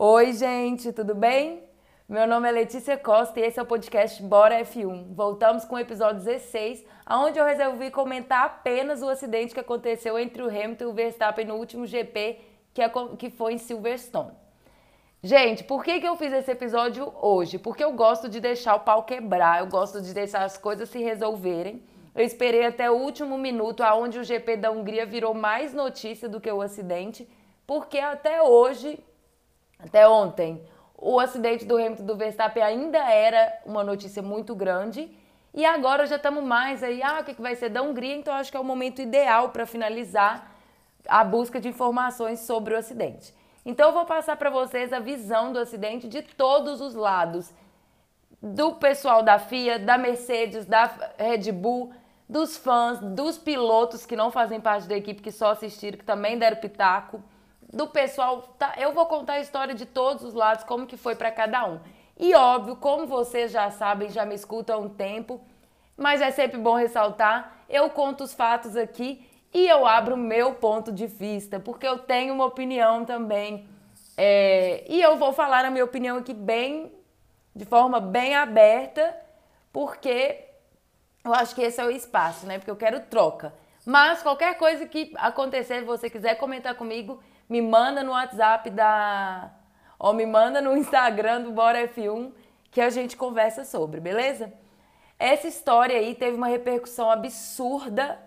Oi, gente, tudo bem? Meu nome é Letícia Costa e esse é o podcast Bora F1. Voltamos com o episódio 16, onde eu resolvi comentar apenas o acidente que aconteceu entre o Hamilton e o Verstappen no último GP, que foi em Silverstone. Gente, por que, que eu fiz esse episódio hoje? Porque eu gosto de deixar o pau quebrar, eu gosto de deixar as coisas se resolverem. Eu esperei até o último minuto, aonde o GP da Hungria virou mais notícia do que o acidente, porque até hoje, até ontem, o acidente do Hamilton do Verstappen ainda era uma notícia muito grande. E agora já estamos mais aí, ah, o que, que vai ser da Hungria? Então acho que é o momento ideal para finalizar a busca de informações sobre o acidente. Então eu vou passar para vocês a visão do acidente de todos os lados. Do pessoal da FIA, da Mercedes, da Red Bull, dos fãs, dos pilotos que não fazem parte da equipe, que só assistiram, que também deram pitaco, do pessoal. Tá? Eu vou contar a história de todos os lados, como que foi para cada um. E óbvio, como vocês já sabem, já me escutam há um tempo, mas é sempre bom ressaltar, eu conto os fatos aqui e eu abro o meu ponto de vista, porque eu tenho uma opinião também. É, e eu vou falar a minha opinião aqui bem, de forma bem aberta, porque eu acho que esse é o espaço, né? Porque eu quero troca. Mas qualquer coisa que acontecer, você quiser comentar comigo, me manda no WhatsApp da. Ou me manda no Instagram do Bora F1 que a gente conversa sobre, beleza? Essa história aí teve uma repercussão absurda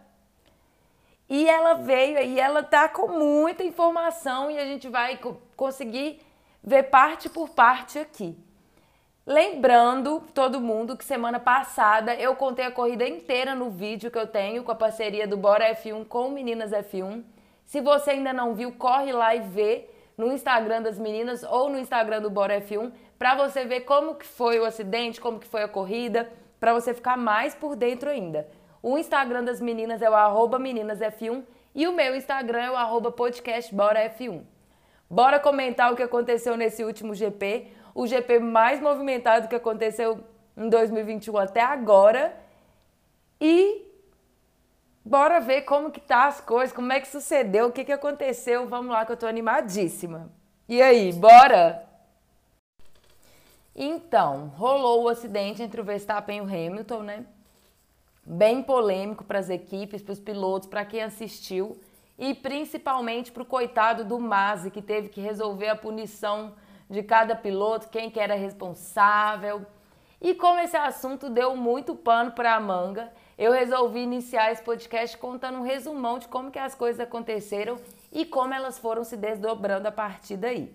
e ela veio e ela tá com muita informação e a gente vai conseguir ver parte por parte aqui. Lembrando todo mundo que semana passada eu contei a corrida inteira no vídeo que eu tenho com a parceria do Bora F1 com Meninas F1. Se você ainda não viu, corre lá e vê no Instagram das meninas ou no Instagram do Bora F1 para você ver como que foi o acidente, como que foi a corrida, para você ficar mais por dentro ainda. O Instagram das meninas é o arroba meninasf1 e o meu Instagram é o arroba podcastboraf1. Bora comentar o que aconteceu nesse último GP, o GP mais movimentado que aconteceu em 2021 até agora. E bora ver como que tá as coisas, como é que sucedeu, o que que aconteceu. Vamos lá que eu tô animadíssima. E aí, bora? Então, rolou o acidente entre o Verstappen e o Hamilton, né? bem polêmico para as equipes, para os pilotos, para quem assistiu e principalmente para o coitado do Masi, que teve que resolver a punição de cada piloto, quem que era responsável. E como esse assunto deu muito pano para a manga, eu resolvi iniciar esse podcast contando um resumão de como que as coisas aconteceram e como elas foram se desdobrando a partir daí.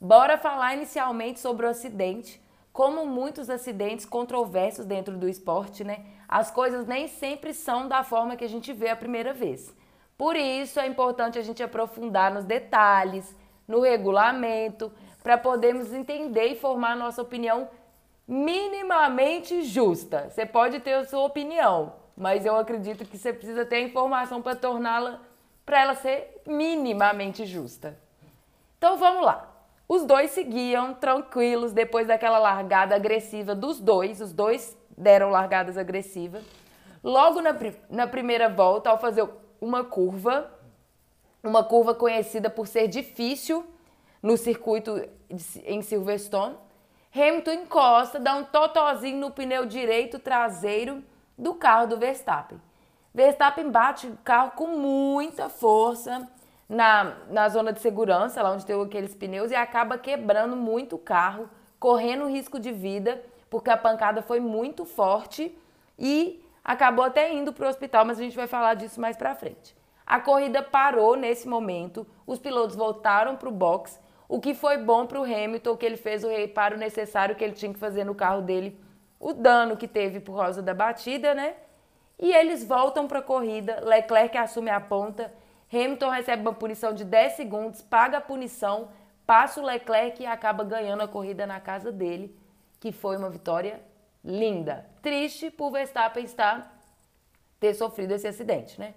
Bora falar inicialmente sobre o acidente, como muitos acidentes controversos dentro do esporte, né? As coisas nem sempre são da forma que a gente vê a primeira vez. Por isso é importante a gente aprofundar nos detalhes, no regulamento, para podermos entender e formar nossa opinião minimamente justa. Você pode ter a sua opinião, mas eu acredito que você precisa ter a informação para torná-la para ela ser minimamente justa. Então vamos lá. Os dois seguiam tranquilos depois daquela largada agressiva dos dois. Os dois deram largadas agressivas. Logo na, na primeira volta, ao fazer uma curva, uma curva conhecida por ser difícil no circuito em Silverstone, Hamilton encosta, dá um totozinho no pneu direito traseiro do carro do Verstappen. Verstappen bate o carro com muita força na, na zona de segurança, lá onde tem aqueles pneus, e acaba quebrando muito o carro, correndo risco de vida, porque a pancada foi muito forte e acabou até indo para o hospital, mas a gente vai falar disso mais para frente. A corrida parou nesse momento, os pilotos voltaram para o box, o que foi bom para o Hamilton, que ele fez o reparo necessário que ele tinha que fazer no carro dele, o dano que teve por causa da batida, né? E eles voltam para a corrida, Leclerc assume a ponta, Hamilton recebe uma punição de 10 segundos, paga a punição, passa o Leclerc e acaba ganhando a corrida na casa dele, que foi uma vitória linda. Triste por Verstappen estar ter sofrido esse acidente, né?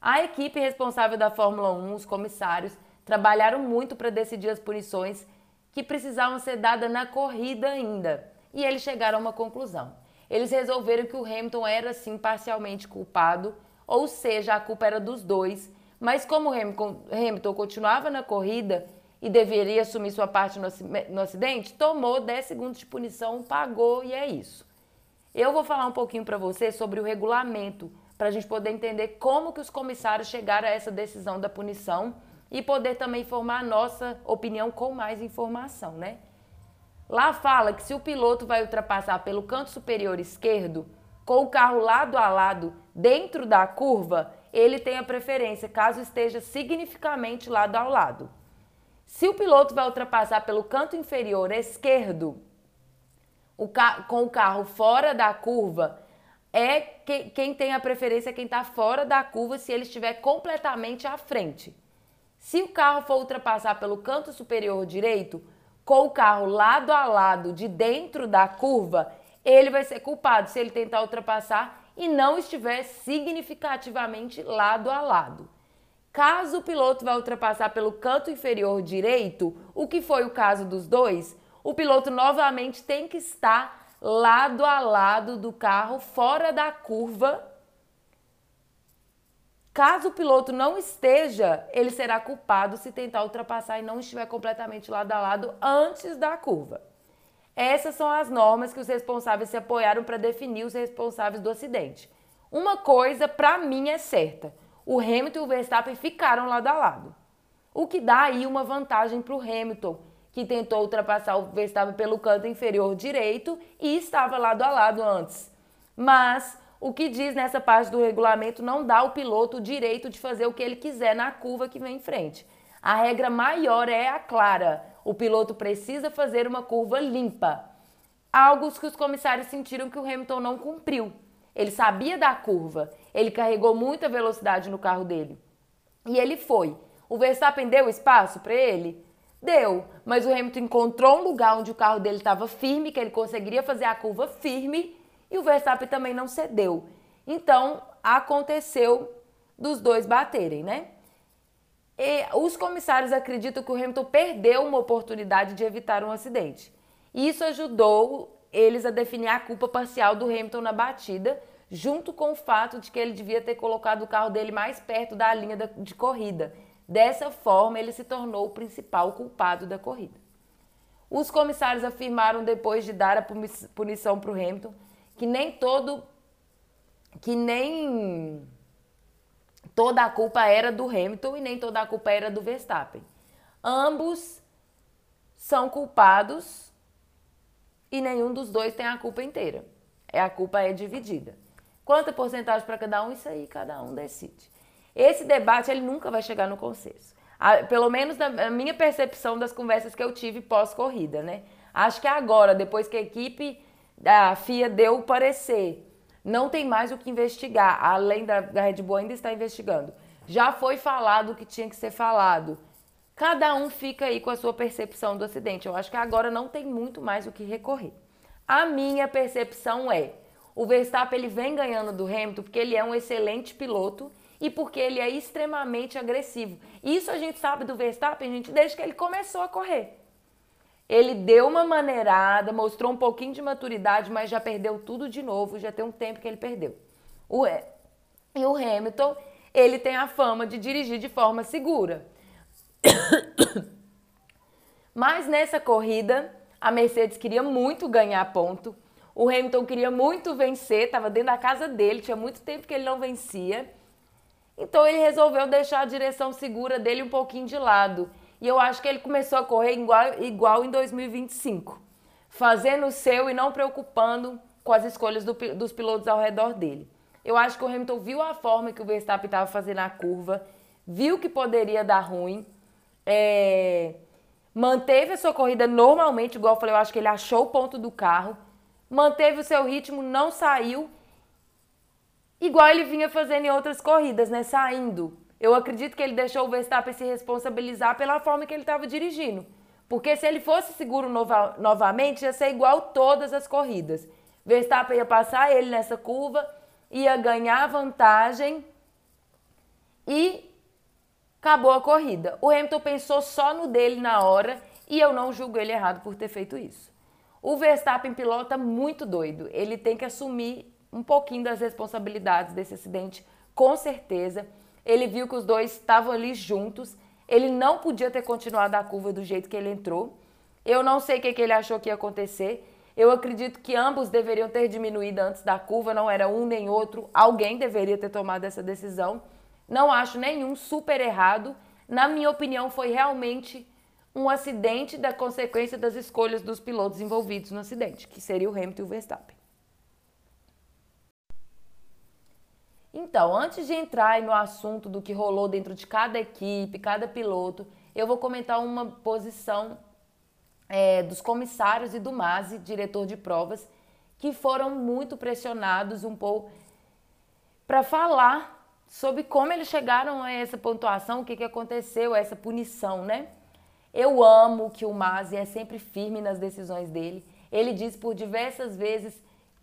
A equipe responsável da Fórmula 1, os comissários, trabalharam muito para decidir as punições que precisavam ser dadas na corrida ainda. E eles chegaram a uma conclusão. Eles resolveram que o Hamilton era sim parcialmente culpado, ou seja, a culpa era dos dois mas como Hamilton continuava na corrida, e deveria assumir sua parte no acidente, tomou 10 segundos de punição, pagou e é isso. Eu vou falar um pouquinho para você sobre o regulamento, para a gente poder entender como que os comissários chegaram a essa decisão da punição e poder também formar a nossa opinião com mais informação, né? Lá fala que se o piloto vai ultrapassar pelo canto superior esquerdo, com o carro lado a lado dentro da curva, ele tem a preferência, caso esteja significativamente lado ao lado. Se o piloto vai ultrapassar pelo canto inferior esquerdo, o com o carro fora da curva, é que, quem tem a preferência é quem está fora da curva se ele estiver completamente à frente. Se o carro for ultrapassar pelo canto superior direito, com o carro lado a lado de dentro da curva, ele vai ser culpado se ele tentar ultrapassar e não estiver significativamente lado a lado. Caso o piloto vá ultrapassar pelo canto inferior direito, o que foi o caso dos dois, o piloto novamente tem que estar lado a lado do carro, fora da curva. Caso o piloto não esteja, ele será culpado se tentar ultrapassar e não estiver completamente lado a lado antes da curva. Essas são as normas que os responsáveis se apoiaram para definir os responsáveis do acidente. Uma coisa, para mim, é certa: o Hamilton e o Verstappen ficaram lado a lado. O que dá aí uma vantagem para o Hamilton, que tentou ultrapassar o Verstappen pelo canto inferior direito e estava lado a lado antes. Mas o que diz nessa parte do regulamento não dá ao piloto o direito de fazer o que ele quiser na curva que vem em frente. A regra maior é a clara: o piloto precisa fazer uma curva limpa. Algo que os comissários sentiram que o Hamilton não cumpriu. Ele sabia da curva, ele carregou muita velocidade no carro dele. E ele foi. O Verstappen deu espaço para ele? Deu, mas o Hamilton encontrou um lugar onde o carro dele estava firme, que ele conseguiria fazer a curva firme, e o Verstappen também não cedeu. Então, aconteceu dos dois baterem, né? E os comissários acreditam que o Hamilton perdeu uma oportunidade de evitar um acidente. Isso ajudou eles a definir a culpa parcial do Hamilton na batida, junto com o fato de que ele devia ter colocado o carro dele mais perto da linha de corrida Dessa forma, ele se tornou o principal culpado da corrida. Os comissários afirmaram depois de dar a punição para o Hamilton que nem todo que nem toda a culpa era do Hamilton e nem toda a culpa era do Verstappen. Ambos são culpados e nenhum dos dois tem a culpa inteira. É a culpa é dividida. Quanta porcentagem para cada um? Isso aí cada um decide. Esse debate ele nunca vai chegar no consenso. Pelo menos na minha percepção das conversas que eu tive pós-corrida, né? Acho que agora, depois que a equipe da FIA deu o parecer, não tem mais o que investigar, além da, da Red Bull ainda está investigando. Já foi falado o que tinha que ser falado. Cada um fica aí com a sua percepção do acidente. Eu acho que agora não tem muito mais o que recorrer. A minha percepção é, o Verstappen ele vem ganhando do Hamilton porque ele é um excelente piloto e porque ele é extremamente agressivo. Isso a gente sabe do Verstappen, gente, desde que ele começou a correr. Ele deu uma maneirada, mostrou um pouquinho de maturidade, mas já perdeu tudo de novo, já tem um tempo que ele perdeu. O, e o Hamilton, ele tem a fama de dirigir de forma segura. Mas nessa corrida, a Mercedes queria muito ganhar ponto. O Hamilton queria muito vencer, estava dentro da casa dele, tinha muito tempo que ele não vencia. Então ele resolveu deixar a direção segura dele um pouquinho de lado. E eu acho que ele começou a correr igual, igual em 2025, fazendo o seu e não preocupando com as escolhas do, dos pilotos ao redor dele. Eu acho que o Hamilton viu a forma que o Verstappen estava fazendo a curva, viu que poderia dar ruim, é, manteve a sua corrida normalmente, igual eu falei, eu acho que ele achou o ponto do carro, manteve o seu ritmo, não saiu igual ele vinha fazendo em outras corridas, né? Saindo. Eu acredito que ele deixou o Verstappen se responsabilizar pela forma que ele estava dirigindo. Porque se ele fosse seguro nova, novamente, ia ser igual todas as corridas. Verstappen ia passar ele nessa curva, ia ganhar vantagem e acabou a corrida. O Hamilton pensou só no dele na hora e eu não julgo ele errado por ter feito isso. O Verstappen pilota muito doido. Ele tem que assumir um pouquinho das responsabilidades desse acidente, com certeza. Ele viu que os dois estavam ali juntos. Ele não podia ter continuado a curva do jeito que ele entrou. Eu não sei o que, que ele achou que ia acontecer. Eu acredito que ambos deveriam ter diminuído antes da curva, não era um nem outro. Alguém deveria ter tomado essa decisão. Não acho nenhum super errado. Na minha opinião, foi realmente um acidente da consequência das escolhas dos pilotos envolvidos no acidente, que seria o Hamilton e o Verstappen. Então, antes de entrar no assunto do que rolou dentro de cada equipe, cada piloto, eu vou comentar uma posição é, dos comissários e do MASE, diretor de provas, que foram muito pressionados um pouco para falar sobre como eles chegaram a essa pontuação, o que, que aconteceu, essa punição, né? Eu amo que o Masi é sempre firme nas decisões dele. Ele diz por diversas vezes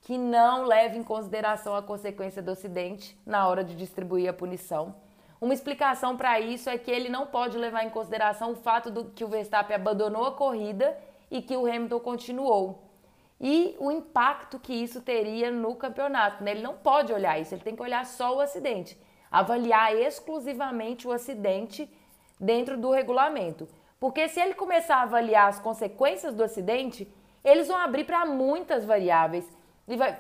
que não leva em consideração a consequência do acidente na hora de distribuir a punição. Uma explicação para isso é que ele não pode levar em consideração o fato de que o Verstappen abandonou a corrida e que o Hamilton continuou. E o impacto que isso teria no campeonato. Né? Ele não pode olhar isso, ele tem que olhar só o acidente. Avaliar exclusivamente o acidente dentro do regulamento. Porque se ele começar a avaliar as consequências do acidente, eles vão abrir para muitas variáveis e vai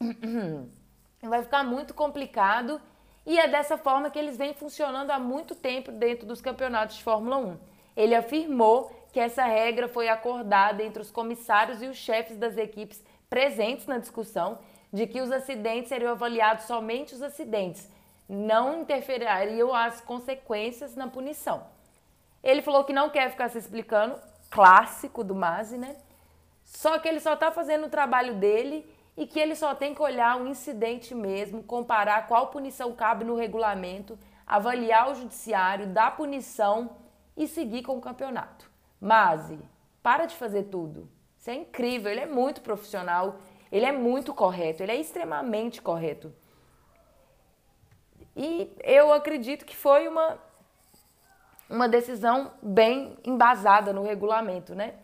vai ficar muito complicado e é dessa forma que eles vêm funcionando há muito tempo dentro dos campeonatos de Fórmula 1. Ele afirmou que essa regra foi acordada entre os comissários e os chefes das equipes presentes na discussão de que os acidentes seriam avaliados somente os acidentes, não interfeririam as consequências na punição. Ele falou que não quer ficar se explicando, clássico do Masi, né? Só que ele só está fazendo o trabalho dele e que ele só tem que olhar o incidente mesmo, comparar qual punição cabe no regulamento, avaliar o judiciário, dar punição e seguir com o campeonato. Masi, para de fazer tudo. Isso é incrível, ele é muito profissional, ele é muito correto, ele é extremamente correto. E eu acredito que foi uma uma decisão bem embasada no regulamento, né?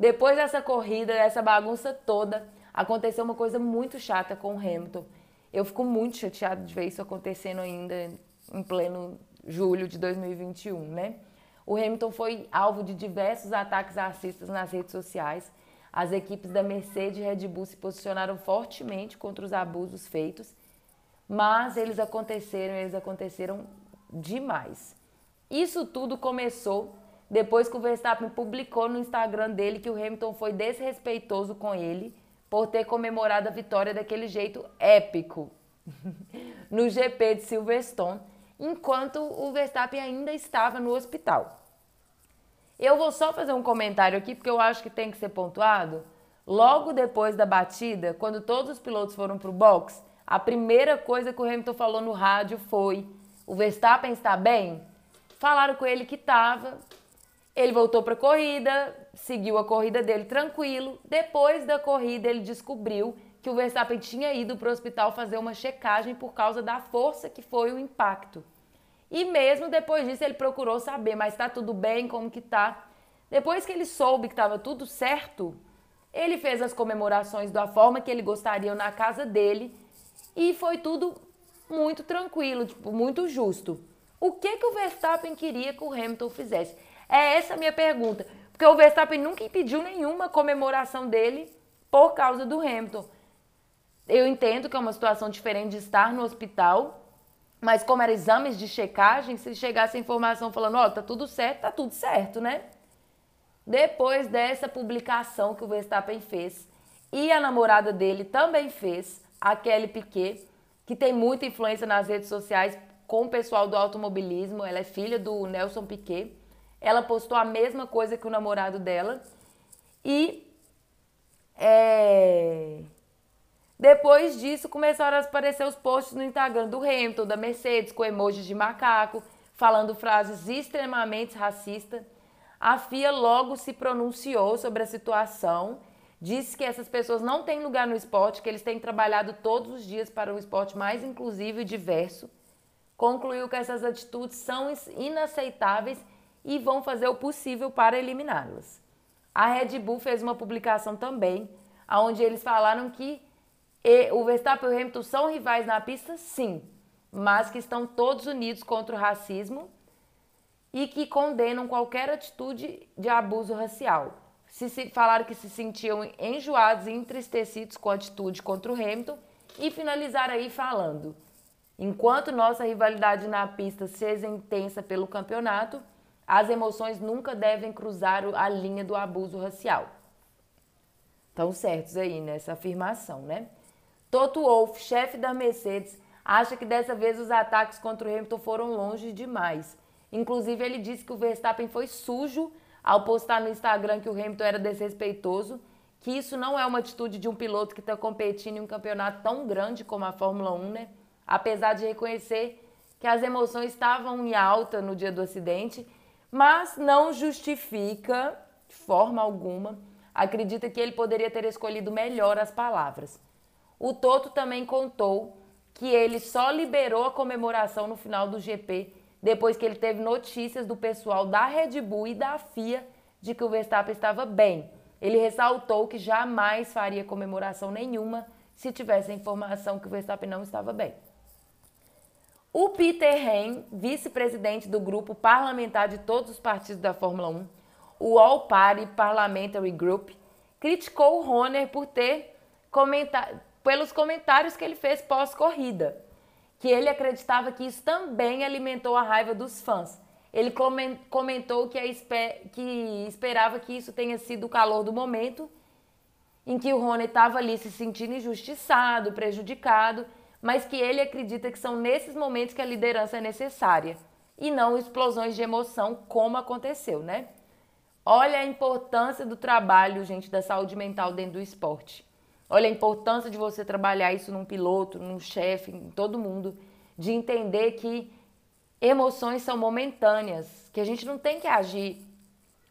Depois dessa corrida, dessa bagunça toda, aconteceu uma coisa muito chata com o Hamilton. Eu fico muito chateado de ver isso acontecendo ainda em pleno julho de 2021, né? O Hamilton foi alvo de diversos ataques racistas nas redes sociais. As equipes da Mercedes e Red Bull se posicionaram fortemente contra os abusos feitos, mas eles aconteceram, eles aconteceram demais. Isso tudo começou depois que o Verstappen publicou no Instagram dele que o Hamilton foi desrespeitoso com ele por ter comemorado a vitória daquele jeito épico no GP de Silverstone, enquanto o Verstappen ainda estava no hospital. Eu vou só fazer um comentário aqui porque eu acho que tem que ser pontuado. Logo depois da batida, quando todos os pilotos foram para o box, a primeira coisa que o Hamilton falou no rádio foi: O Verstappen está bem? Falaram com ele que estava. Ele voltou para a corrida, seguiu a corrida dele tranquilo. Depois da corrida, ele descobriu que o Verstappen tinha ido para o hospital fazer uma checagem por causa da força que foi o impacto. E mesmo depois disso, ele procurou saber, mas está tudo bem, como que tá? Depois que ele soube que estava tudo certo, ele fez as comemorações da forma que ele gostaria na casa dele e foi tudo muito tranquilo, tipo, muito justo. O que, que o Verstappen queria que o Hamilton fizesse? É essa a minha pergunta. Porque o Verstappen nunca impediu nenhuma comemoração dele por causa do Hamilton. Eu entendo que é uma situação diferente de estar no hospital, mas como eram exames de checagem, se chegasse a informação falando, ó, oh, tá tudo certo, tá tudo certo, né? Depois dessa publicação que o Verstappen fez, e a namorada dele também fez, a Kelly Piquet, que tem muita influência nas redes sociais com o pessoal do automobilismo. Ela é filha do Nelson Piquet. Ela postou a mesma coisa que o namorado dela. E é... depois disso começaram a aparecer os posts no Instagram do Hamilton, da Mercedes, com emojis de macaco, falando frases extremamente racistas. A FIA logo se pronunciou sobre a situação, disse que essas pessoas não têm lugar no esporte, que eles têm trabalhado todos os dias para um esporte mais inclusivo e diverso concluiu que essas atitudes são inaceitáveis e vão fazer o possível para eliminá-las. A Red Bull fez uma publicação também, onde eles falaram que o Verstappen e o Hamilton são rivais na pista, sim, mas que estão todos unidos contra o racismo e que condenam qualquer atitude de abuso racial. Se, se, falaram que se sentiam enjoados e entristecidos com a atitude contra o Hamilton e finalizaram aí falando: enquanto nossa rivalidade na pista seja intensa pelo campeonato, as emoções nunca devem cruzar a linha do abuso racial. Estão certos aí nessa afirmação, né? Toto Wolff, chefe da Mercedes, acha que dessa vez os ataques contra o Hamilton foram longe demais. Inclusive, ele disse que o Verstappen foi sujo ao postar no Instagram que o Hamilton era desrespeitoso, que isso não é uma atitude de um piloto que está competindo em um campeonato tão grande como a Fórmula 1, né? Apesar de reconhecer que as emoções estavam em alta no dia do acidente, mas não justifica de forma alguma. Acredita que ele poderia ter escolhido melhor as palavras. O Toto também contou que ele só liberou a comemoração no final do GP depois que ele teve notícias do pessoal da Red Bull e da FIA de que o Verstappen estava bem. Ele ressaltou que jamais faria comemoração nenhuma se tivesse a informação que o Verstappen não estava bem. O Peter Hain, vice-presidente do grupo parlamentar de todos os partidos da Fórmula 1, o All Party Parliamentary Group, criticou o Horner por ter pelos comentários que ele fez pós-corrida que ele acreditava que isso também alimentou a raiva dos fãs. Ele comentou que, que esperava que isso tenha sido o calor do momento em que o Rony estava ali se sentindo injustiçado, prejudicado, mas que ele acredita que são nesses momentos que a liderança é necessária e não explosões de emoção como aconteceu, né? Olha a importância do trabalho, gente, da saúde mental dentro do esporte. Olha a importância de você trabalhar isso num piloto, num chefe, em todo mundo, de entender que emoções são momentâneas, que a gente não tem que agir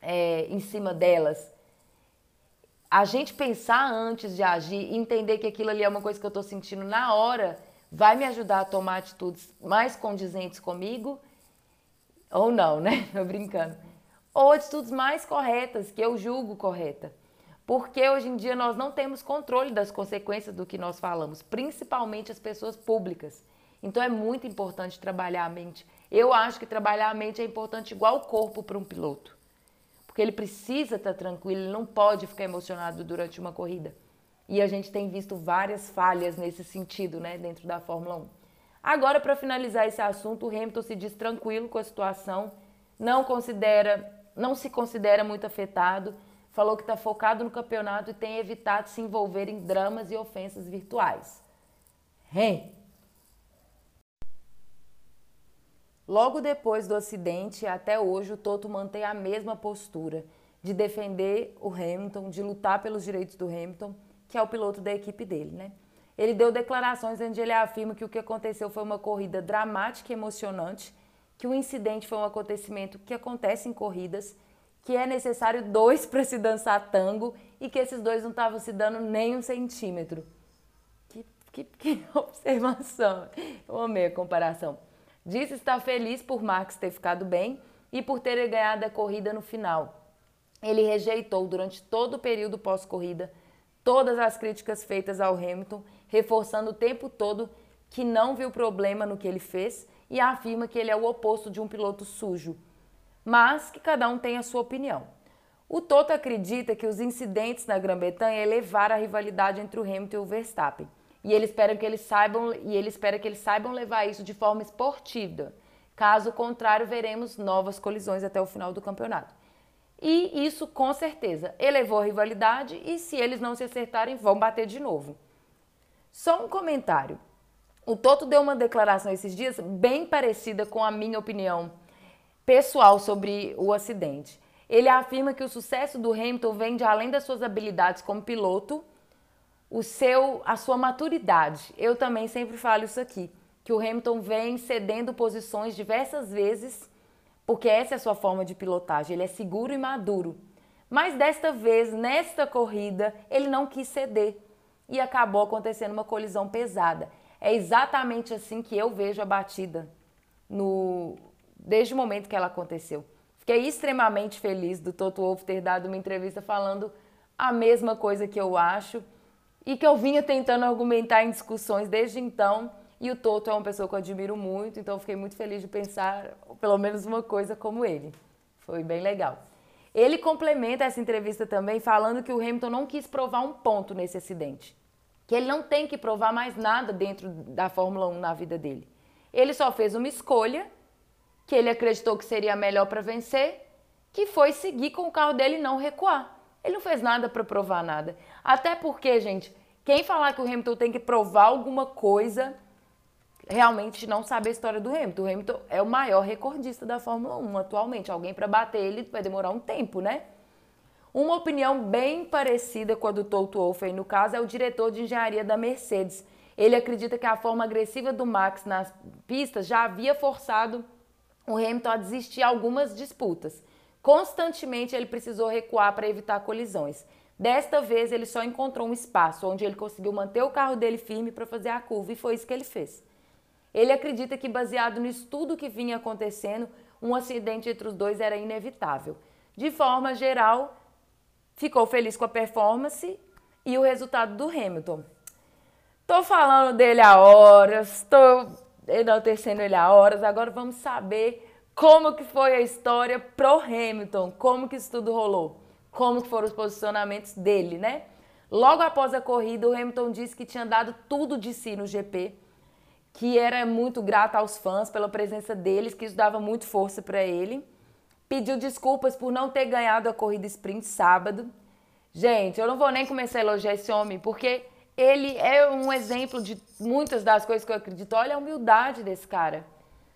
é, em cima delas. A gente pensar antes de agir, entender que aquilo ali é uma coisa que eu estou sentindo na hora, vai me ajudar a tomar atitudes mais condizentes comigo, ou não, né? Tô brincando. Ou atitudes mais corretas, que eu julgo correta porque hoje em dia nós não temos controle das consequências do que nós falamos, principalmente as pessoas públicas. Então é muito importante trabalhar a mente. Eu acho que trabalhar a mente é importante igual o corpo para um piloto. Porque ele precisa estar tranquilo, ele não pode ficar emocionado durante uma corrida. E a gente tem visto várias falhas nesse sentido, né, dentro da Fórmula 1. Agora, para finalizar esse assunto, o Hamilton se diz tranquilo com a situação, não considera, não se considera muito afetado falou que está focado no campeonato e tem evitado se envolver em dramas e ofensas virtuais. Hey. Logo depois do acidente, até hoje, o Toto mantém a mesma postura de defender o Hamilton, de lutar pelos direitos do Hamilton, que é o piloto da equipe dele, né? Ele deu declarações onde ele afirma que o que aconteceu foi uma corrida dramática e emocionante, que o incidente foi um acontecimento que acontece em corridas que é necessário dois para se dançar tango e que esses dois não estavam se dando nem um centímetro. Que, que, que observação! Eu amei a comparação. Disse estar feliz por Max ter ficado bem e por ter ganhado a corrida no final. Ele rejeitou durante todo o período pós-corrida todas as críticas feitas ao Hamilton, reforçando o tempo todo que não viu problema no que ele fez e afirma que ele é o oposto de um piloto sujo mas que cada um tem a sua opinião. O Toto acredita que os incidentes na Grã-Bretanha elevaram a rivalidade entre o Hamilton e o Verstappen. E ele espera que eles saibam e ele espera que eles saibam levar isso de forma esportiva. Caso contrário, veremos novas colisões até o final do campeonato. E isso com certeza elevou a rivalidade e se eles não se acertarem, vão bater de novo. Só um comentário. O Toto deu uma declaração esses dias bem parecida com a minha opinião pessoal sobre o acidente. Ele afirma que o sucesso do Hamilton vem de além das suas habilidades como piloto, o seu, a sua maturidade. Eu também sempre falo isso aqui, que o Hamilton vem cedendo posições diversas vezes, porque essa é a sua forma de pilotagem. Ele é seguro e maduro. Mas desta vez, nesta corrida, ele não quis ceder e acabou acontecendo uma colisão pesada. É exatamente assim que eu vejo a batida no, desde o momento que ela aconteceu. Fiquei extremamente feliz do Toto Wolff ter dado uma entrevista falando a mesma coisa que eu acho e que eu vinha tentando argumentar em discussões desde então E o Toto é uma pessoa que eu admiro muito, então fiquei muito feliz de pensar pelo menos uma coisa como ele. Foi bem legal. Ele complementa essa entrevista também falando que o Hamilton não quis provar um ponto nesse acidente. Que ele não tem que provar mais nada dentro da Fórmula 1 na vida dele. Ele só fez uma escolha que ele acreditou que seria melhor para vencer, que foi seguir com o carro dele e não recuar. Ele não fez nada para provar nada. Até porque, gente, quem falar que o Hamilton tem que provar alguma coisa, realmente não sabe a história do Hamilton. O Hamilton é o maior recordista da Fórmula 1 atualmente. Alguém para bater ele vai demorar um tempo, né? Uma opinião bem parecida com a do Toto Wolff, no caso, é o diretor de engenharia da Mercedes. Ele acredita que a forma agressiva do Max nas pistas já havia forçado o Hamilton a desistir algumas disputas. Constantemente ele precisou recuar para evitar colisões. Desta vez ele só encontrou um espaço onde ele conseguiu manter o carro dele firme para fazer a curva e foi isso que ele fez. Ele acredita que, baseado nisso tudo que vinha acontecendo, um acidente entre os dois era inevitável. De forma geral, ficou feliz com a performance e o resultado do Hamilton. Tô falando dele há horas, tô enaltecendo ele há horas, agora vamos saber como que foi a história pro Hamilton, como que isso tudo rolou, como foram os posicionamentos dele, né? Logo após a corrida, o Hamilton disse que tinha dado tudo de si no GP, que era muito grato aos fãs pela presença deles, que isso dava muito força para ele. Pediu desculpas por não ter ganhado a corrida sprint sábado. Gente, eu não vou nem começar a elogiar esse homem, porque ele é um exemplo de muitas das coisas que eu acredito. Olha a humildade desse cara.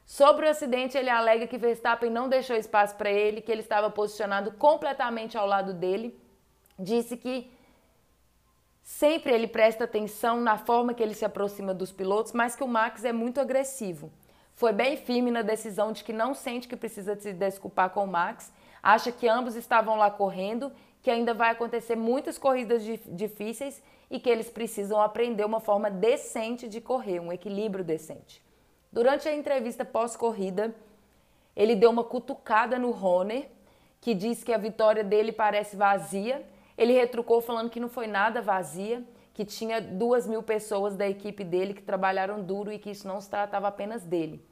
Sobre o acidente, ele alega que Verstappen não deixou espaço para ele, que ele estava posicionado completamente ao lado dele. Disse que Sempre ele presta atenção na forma que ele se aproxima dos pilotos, mas que o Max é muito agressivo. Foi bem firme na decisão de que não sente que precisa se desculpar com o Max, acha que ambos estavam lá correndo, que ainda vai acontecer muitas corridas difíceis e que eles precisam aprender uma forma decente de correr, um equilíbrio decente. Durante a entrevista pós-corrida, ele deu uma cutucada no Horner, que diz que a vitória dele parece vazia ele retrucou falando que não foi nada vazia, que tinha duas mil pessoas da equipe dele que trabalharam duro e que isso não se tratava apenas dele.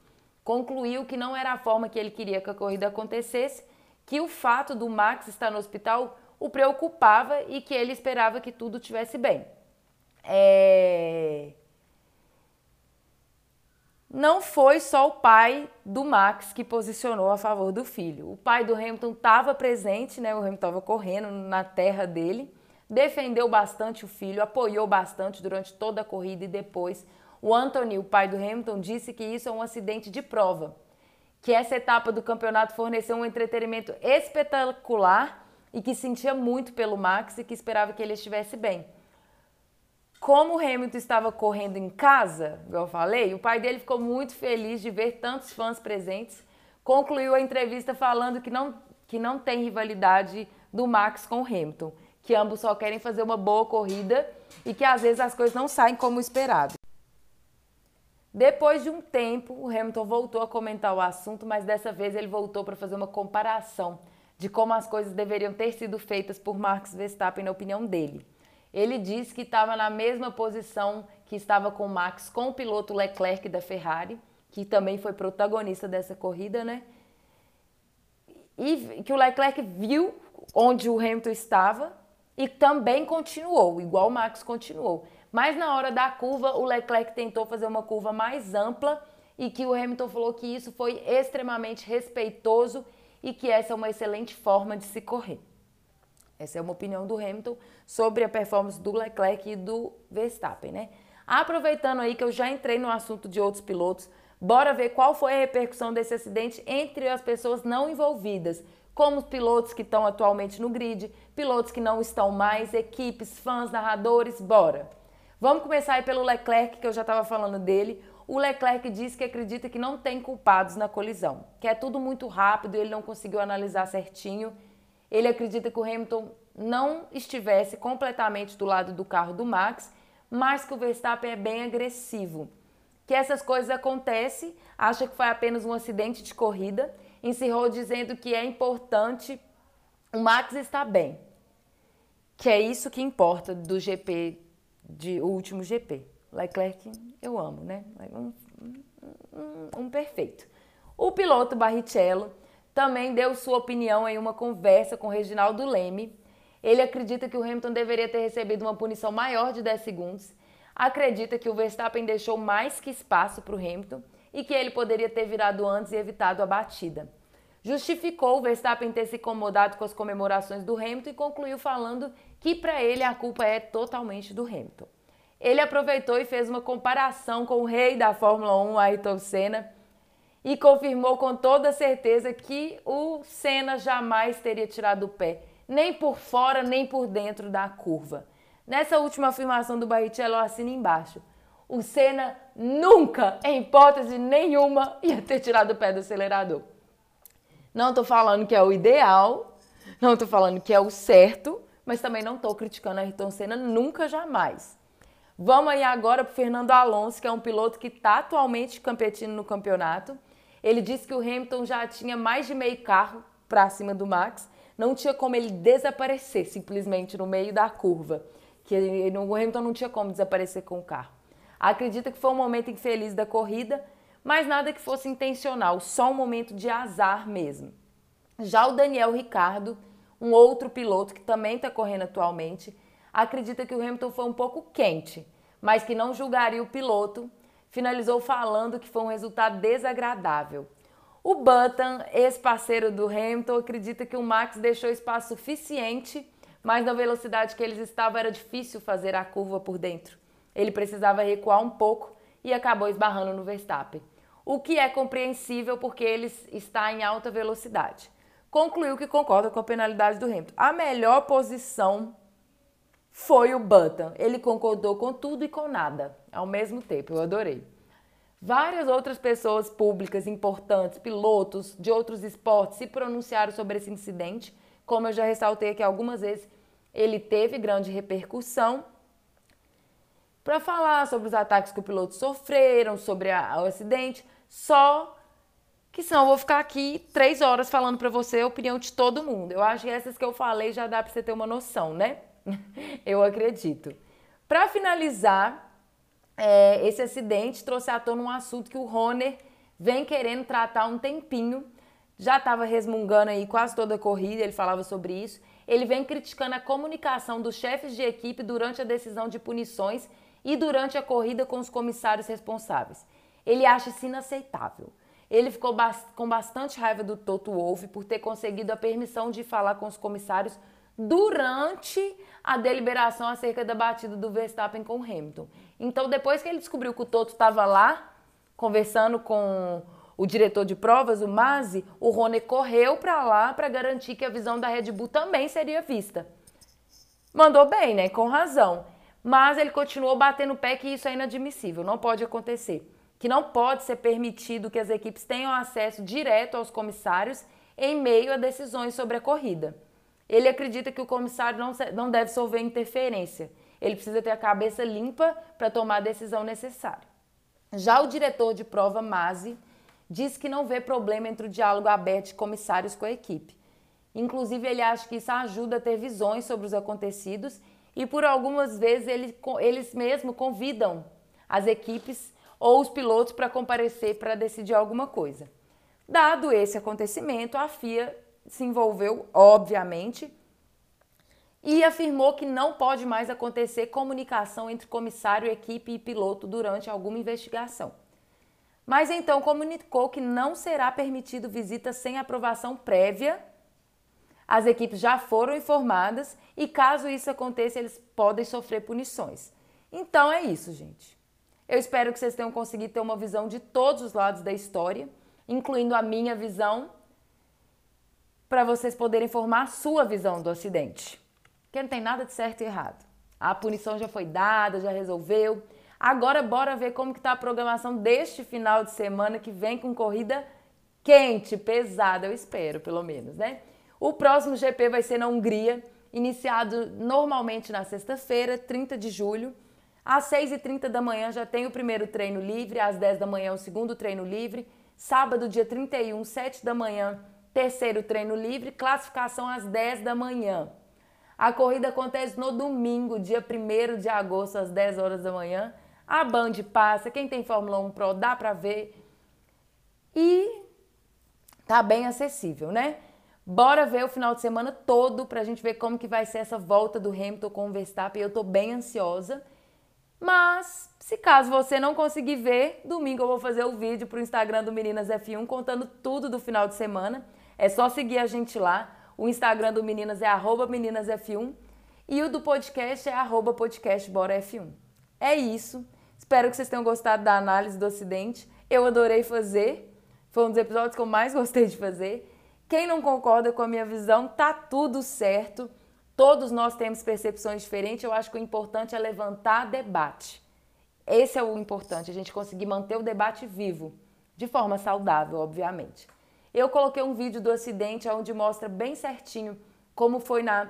Concluiu que não era a forma que ele queria que a corrida acontecesse, que o fato do Max estar no hospital o preocupava e que ele esperava que tudo tivesse bem. É... Não foi só o pai do Max que posicionou a favor do filho. O pai do Hamilton estava presente, né? O Hamilton estava correndo na terra dele, defendeu bastante o filho, apoiou bastante durante toda a corrida e depois o Anthony, o pai do Hamilton, disse que isso é um acidente de prova, que essa etapa do campeonato forneceu um entretenimento espetacular e que sentia muito pelo Max e que esperava que ele estivesse bem. Como o Hamilton estava correndo em casa, eu falei, o pai dele ficou muito feliz de ver tantos fãs presentes. Concluiu a entrevista falando que não, que não tem rivalidade do Max com o Hamilton, que ambos só querem fazer uma boa corrida e que às vezes as coisas não saem como esperado. Depois de um tempo, o Hamilton voltou a comentar o assunto, mas dessa vez ele voltou para fazer uma comparação de como as coisas deveriam ter sido feitas por Max Verstappen, na opinião dele. Ele disse que estava na mesma posição que estava com Max, com o piloto Leclerc da Ferrari, que também foi protagonista dessa corrida, né? E que o Leclerc viu onde o Hamilton estava e também continuou, igual o Max continuou. Mas na hora da curva, o Leclerc tentou fazer uma curva mais ampla e que o Hamilton falou que isso foi extremamente respeitoso e que essa é uma excelente forma de se correr. Essa é uma opinião do Hamilton sobre a performance do Leclerc e do Verstappen, né? Aproveitando aí que eu já entrei no assunto de outros pilotos, bora ver qual foi a repercussão desse acidente entre as pessoas não envolvidas, como os pilotos que estão atualmente no grid, pilotos que não estão mais, equipes, fãs, narradores, bora. Vamos começar aí pelo Leclerc, que eu já estava falando dele. O Leclerc diz que acredita que não tem culpados na colisão, que é tudo muito rápido, ele não conseguiu analisar certinho ele acredita que o Hamilton não estivesse completamente do lado do carro do Max, mas que o Verstappen é bem agressivo. Que essas coisas acontecem, acha que foi apenas um acidente de corrida, encerrou dizendo que é importante o Max estar bem. Que é isso que importa do GP, de, o último GP. Leclerc, eu amo, né? Um, um, um perfeito. O piloto Barrichello também deu sua opinião em uma conversa com Reginaldo Leme. Ele acredita que o Hamilton deveria ter recebido uma punição maior de 10 segundos. Acredita que o Verstappen deixou mais que espaço para o Hamilton e que ele poderia ter virado antes e evitado a batida. Justificou o Verstappen ter se incomodado com as comemorações do Hamilton e concluiu falando que para ele a culpa é totalmente do Hamilton. Ele aproveitou e fez uma comparação com o rei da Fórmula 1, Ayrton Senna, e confirmou com toda certeza que o Senna jamais teria tirado o pé, nem por fora nem por dentro da curva. Nessa última afirmação do Barrichello, assina embaixo. O Senna nunca, em hipótese nenhuma, ia ter tirado o pé do acelerador. Não estou falando que é o ideal, não estou falando que é o certo, mas também não estou criticando a Ayrton Senna nunca, jamais. Vamos aí agora para Fernando Alonso, que é um piloto que está atualmente competindo no campeonato. Ele disse que o Hamilton já tinha mais de meio carro para cima do Max, não tinha como ele desaparecer simplesmente no meio da curva, que ele, o Hamilton não tinha como desaparecer com o carro. Acredita que foi um momento infeliz da corrida, mas nada que fosse intencional, só um momento de azar mesmo. Já o Daniel Ricardo, um outro piloto que também está correndo atualmente, acredita que o Hamilton foi um pouco quente, mas que não julgaria o piloto finalizou falando que foi um resultado desagradável. O Button, ex-parceiro do Hamilton, acredita que o Max deixou espaço suficiente, mas na velocidade que eles estavam era difícil fazer a curva por dentro. Ele precisava recuar um pouco e acabou esbarrando no Verstappen. O que é compreensível porque ele está em alta velocidade. Concluiu que concorda com a penalidade do Hamilton. A melhor posição foi o Button. Ele concordou com tudo e com nada ao mesmo tempo. Eu adorei. Várias outras pessoas públicas importantes, pilotos de outros esportes, se pronunciaram sobre esse incidente. Como eu já ressaltei aqui algumas vezes, ele teve grande repercussão para falar sobre os ataques que o piloto sofreram, sobre a, o acidente. Só que senão eu vou ficar aqui três horas falando para você a opinião de todo mundo. Eu acho que essas que eu falei já dá para você ter uma noção, né? eu acredito. Para finalizar, é, esse acidente trouxe à tona um assunto que o Roner vem querendo tratar há um tempinho. Já estava resmungando aí quase toda a corrida, ele falava sobre isso. Ele vem criticando a comunicação dos chefes de equipe durante a decisão de punições e durante a corrida com os comissários responsáveis. Ele acha isso inaceitável. Ele ficou com bastante raiva do Toto Wolff por ter conseguido a permissão de falar com os comissários durante a deliberação acerca da batida do Verstappen com o Hamilton. Então, depois que ele descobriu que o Toto estava lá, conversando com o diretor de provas, o Masi, o Rony correu para lá para garantir que a visão da Red Bull também seria vista. Mandou bem, né? Com razão. Mas ele continuou batendo o pé que isso é inadmissível, não pode acontecer. Que não pode ser permitido que as equipes tenham acesso direto aos comissários em meio a decisões sobre a corrida. Ele acredita que o comissário não, não deve sofrer interferência. Ele precisa ter a cabeça limpa para tomar a decisão necessária. Já o diretor de prova, Masi, diz que não vê problema entre o diálogo aberto de comissários com a equipe. Inclusive, ele acha que isso ajuda a ter visões sobre os acontecidos e, por algumas vezes, ele, eles mesmos convidam as equipes ou os pilotos para comparecer para decidir alguma coisa. Dado esse acontecimento, a FIA se envolveu, obviamente, e afirmou que não pode mais acontecer comunicação entre comissário, equipe e piloto durante alguma investigação. Mas então comunicou que não será permitido visita sem aprovação prévia. As equipes já foram informadas e caso isso aconteça, eles podem sofrer punições. Então é isso, gente. Eu espero que vocês tenham conseguido ter uma visão de todos os lados da história, incluindo a minha visão para vocês poderem formar a sua visão do acidente. Porque não tem nada de certo e errado. A punição já foi dada, já resolveu. Agora bora ver como que tá a programação deste final de semana que vem com corrida quente, pesada, eu espero, pelo menos, né? O próximo GP vai ser na Hungria, iniciado normalmente na sexta-feira, 30 de julho. Às 6h30 da manhã já tem o primeiro treino livre, às 10 da manhã o segundo treino livre. Sábado, dia 31, 7 da manhã, Terceiro treino livre, classificação às 10 da manhã. A corrida acontece no domingo, dia 1 de agosto, às 10 horas da manhã. A Band passa, quem tem Fórmula 1 Pro dá pra ver. E tá bem acessível, né? Bora ver o final de semana todo pra gente ver como que vai ser essa volta do Hamilton com o Verstappen. Eu tô bem ansiosa. Mas, se caso você não conseguir ver, domingo eu vou fazer o vídeo pro Instagram do Meninas F1 contando tudo do final de semana. É só seguir a gente lá. O Instagram do Meninas é meninasf1 e o do podcast é podcastboraf1. É isso. Espero que vocês tenham gostado da análise do Ocidente. Eu adorei fazer. Foi um dos episódios que eu mais gostei de fazer. Quem não concorda com a minha visão, tá tudo certo. Todos nós temos percepções diferentes. Eu acho que o importante é levantar debate. Esse é o importante, a gente conseguir manter o debate vivo, de forma saudável, obviamente. Eu coloquei um vídeo do acidente onde mostra bem certinho como foi na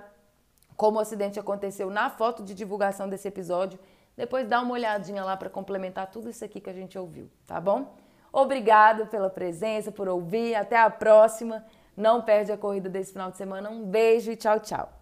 como o acidente aconteceu na foto de divulgação desse episódio. Depois dá uma olhadinha lá para complementar tudo isso aqui que a gente ouviu, tá bom? Obrigado pela presença, por ouvir. Até a próxima. Não perde a corrida desse final de semana. Um beijo e tchau, tchau.